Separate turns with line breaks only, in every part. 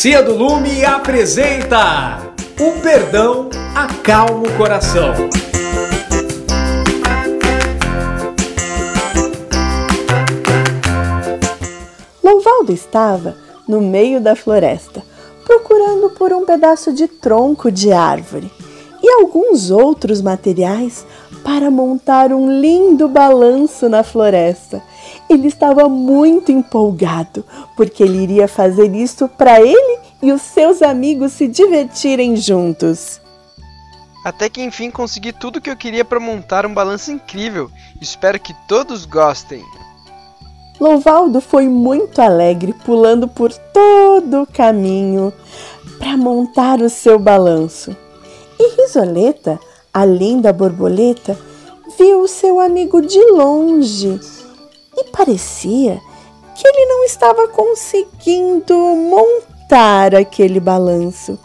Travessia do Lume apresenta O Perdão Acalma o Coração.
Louvaldo estava no meio da floresta, procurando por um pedaço de tronco de árvore e alguns outros materiais para montar um lindo balanço na floresta. Ele estava muito empolgado, porque ele iria fazer isso para ele e os seus amigos se divertirem juntos.
Até que enfim consegui tudo o que eu queria para montar um balanço incrível. Espero que todos gostem.
Louvaldo foi muito alegre, pulando por todo o caminho para montar o seu balanço. E Risoleta, a linda borboleta, viu o seu amigo de longe e parecia que ele não estava conseguindo montar aquele balanço.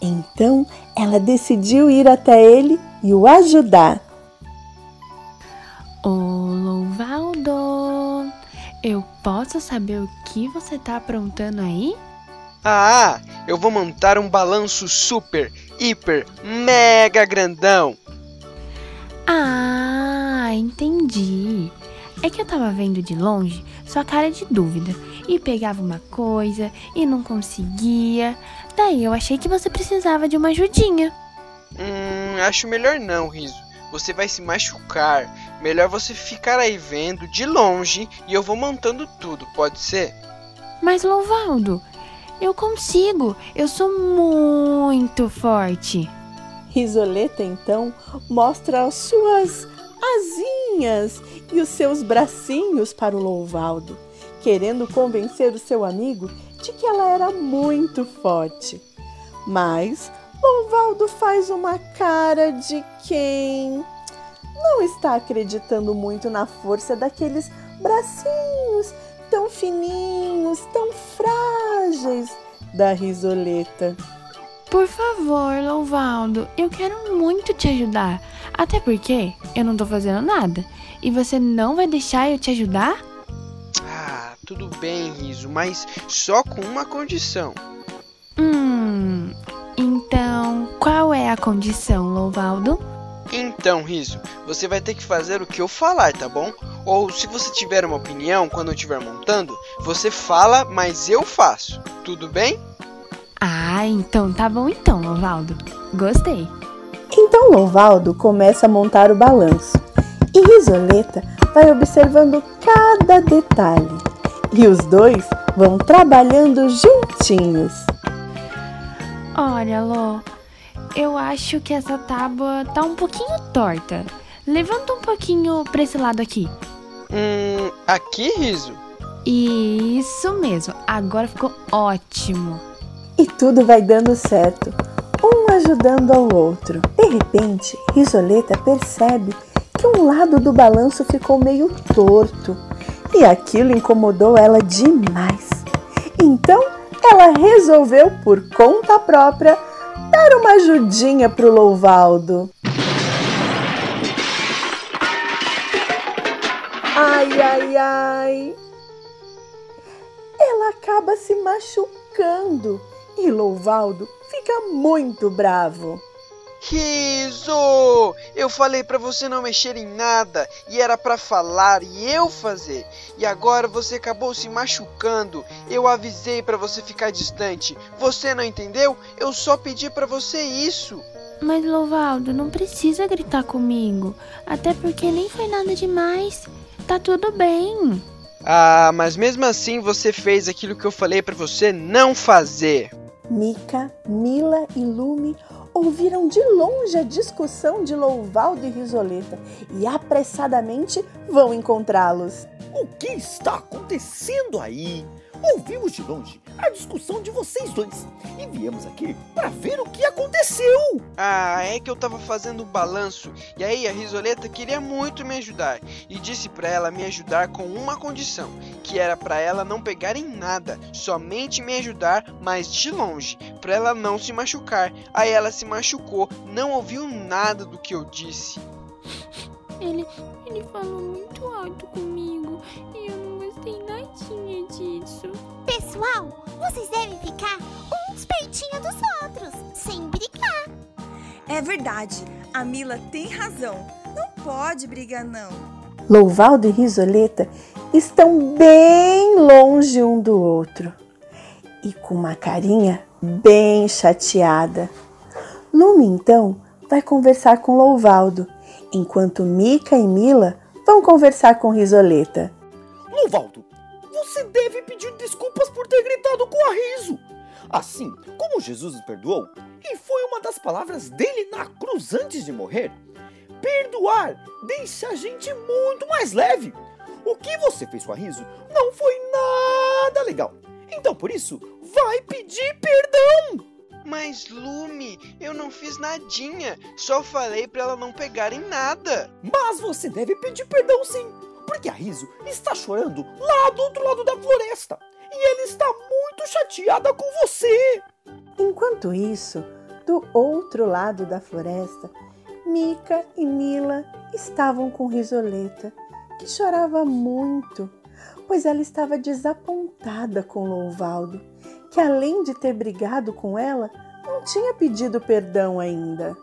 Então ela decidiu ir até ele e o ajudar.
Ô Louvaldo, eu posso saber o que você tá aprontando aí?
Ah, eu vou montar um balanço super, hiper, mega grandão.
Ah, entendi. É que eu tava vendo de longe sua cara de dúvida e pegava uma coisa e não conseguia. Daí eu achei que você precisava de uma ajudinha.
Hum, acho melhor não, Riso. Você vai se machucar. Melhor você ficar aí vendo de longe e eu vou montando tudo, pode ser?
Mas Louvaldo, eu consigo. Eu sou muito forte.
Risoleta então mostra as suas asinhas e os seus bracinhos para o Louvaldo, querendo convencer o seu amigo de que ela era muito forte. Mas Louvaldo faz uma cara de quem não está acreditando muito na força daqueles bracinhos tão fininhos, tão frágeis da risoleta.
Por favor, Louvaldo, eu quero muito te ajudar. Até porque eu não tô fazendo nada. E você não vai deixar eu te ajudar?
Ah, tudo bem, Riso, mas só com uma condição.
Hum. Então, qual é a condição, Louvaldo?
Então, Riso, você vai ter que fazer o que eu falar, tá bom? Ou se você tiver uma opinião quando eu estiver montando, você fala, mas eu faço. Tudo bem?
Ah, então tá bom então, Louvaldo. Gostei.
Então Louvaldo começa a montar o balanço e Risoleta vai observando cada detalhe. E os dois vão trabalhando juntinhos.
Olha, Lô, eu acho que essa tábua tá um pouquinho torta. Levanta um pouquinho pra esse lado aqui.
Hum, aqui, Riso?
Isso mesmo, agora ficou ótimo.
E tudo vai dando certo, um ajudando ao outro. De repente, Risoleta percebe que um lado do balanço ficou meio torto e aquilo incomodou ela demais. Então, ela resolveu, por conta própria, dar uma ajudinha pro Louvaldo. Ai, ai, ai! Ela acaba se machucando e Louvaldo fica muito bravo.
Riso! Eu falei para você não mexer em nada e era para falar e eu fazer. E agora você acabou se machucando. Eu avisei para você ficar distante. Você não entendeu? Eu só pedi para você isso.
Mas Louvaldo, não precisa gritar comigo. Até porque nem foi nada demais. Tá tudo bem.
Ah, mas mesmo assim você fez aquilo que eu falei para você não fazer.
Mica, Mila e Lume ouviram de longe a discussão de Louvaldo e Risoleta e apressadamente vão encontrá-los.
O que está acontecendo aí? Ouvimos de longe a discussão de vocês dois e viemos aqui para ver o que aconteceu.
Ah, é que eu tava fazendo um balanço e aí a Risoleta queria muito me ajudar e disse para ela me ajudar com uma condição, que era para ela não pegar em nada, somente me ajudar, mas de longe, para ela não se machucar. Aí ela se machucou, não ouviu nada do que eu disse.
Ele, ele falou muito alto comigo e eu não gostei nadinha disso.
Pessoal, vocês devem ficar uns pertinho dos outros, sem brigar. É verdade, a Mila tem razão. Não pode brigar, não.
Louvaldo e Risoleta estão bem longe um do outro e com uma carinha bem chateada. Lume então vai conversar com Louvaldo, enquanto Mica e Mila vão conversar com Risoleta.
Louvaldo, você deve pedir desculpas por ter gritado com a riso. Assim como Jesus nos perdoou, e foi uma das palavras dele na cruz antes de morrer. Perdoar deixa a gente muito mais leve. O que você fez com a riso não foi nada legal. Então, por isso, vai pedir perdão.
Mas, Lume, eu não fiz nadinha. Só falei pra ela não pegar em nada.
Mas você deve pedir perdão sim, porque a Riso está chorando lá do outro lado da floresta. E ela está muito chateada com você.
Enquanto isso, do outro lado da floresta, Mica e Mila estavam com Risoleta, que chorava muito, pois ela estava desapontada com Louvaldo, que além de ter brigado com ela, não tinha pedido perdão ainda.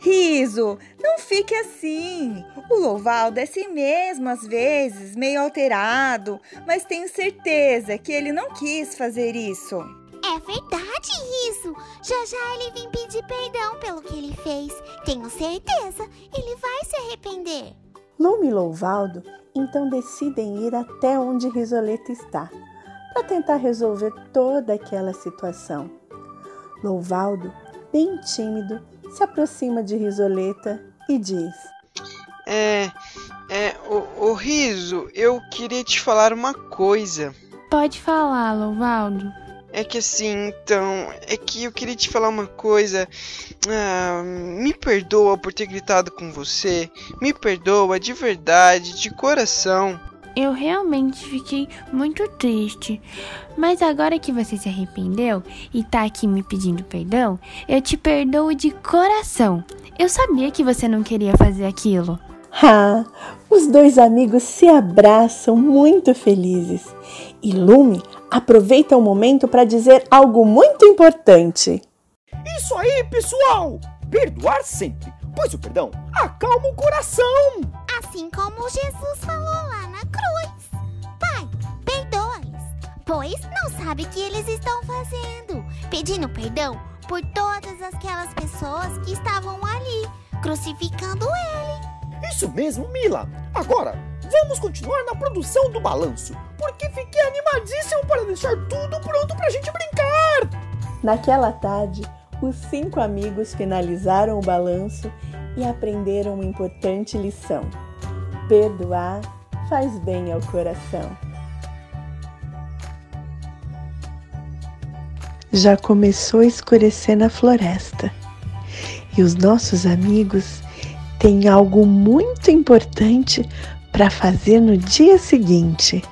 Riso, não fique assim. O Louvaldo é assim mesmo, às vezes, meio alterado, mas tenho certeza que ele não quis fazer isso.
É verdade, Riso. Já já ele vem pedir perdão pelo que ele fez. Tenho certeza, ele vai se arrepender.
Lume e Louvaldo então decidem ir até onde Risoleta está, para tentar resolver toda aquela situação. Louvaldo, bem tímido, se aproxima de Risoleta e diz:
É. É. O, o Riso, eu queria te falar uma coisa.
Pode falar, Louvaldo.
É que assim, então, é que eu queria te falar uma coisa. Ah, me perdoa por ter gritado com você. Me perdoa de verdade, de coração.
Eu realmente fiquei muito triste. Mas agora que você se arrependeu e tá aqui me pedindo perdão, eu te perdoo de coração. Eu sabia que você não queria fazer aquilo.
Ah, os dois amigos se abraçam muito felizes e Lume aproveita o momento para dizer algo muito importante.
Isso aí, pessoal! Perdoar sempre, pois o perdão acalma o coração.
Assim como Jesus falou lá na cruz. Pois não sabe o que eles estão fazendo. Pedindo perdão por todas aquelas pessoas que estavam ali, crucificando ele.
Isso mesmo, Mila. Agora, vamos continuar na produção do balanço, porque fiquei animadíssimo para deixar tudo pronto pra gente brincar.
Naquela tarde, os cinco amigos finalizaram o balanço e aprenderam uma importante lição: perdoar faz bem ao coração. Já começou a escurecer na floresta e os nossos amigos têm algo muito importante para fazer no dia seguinte.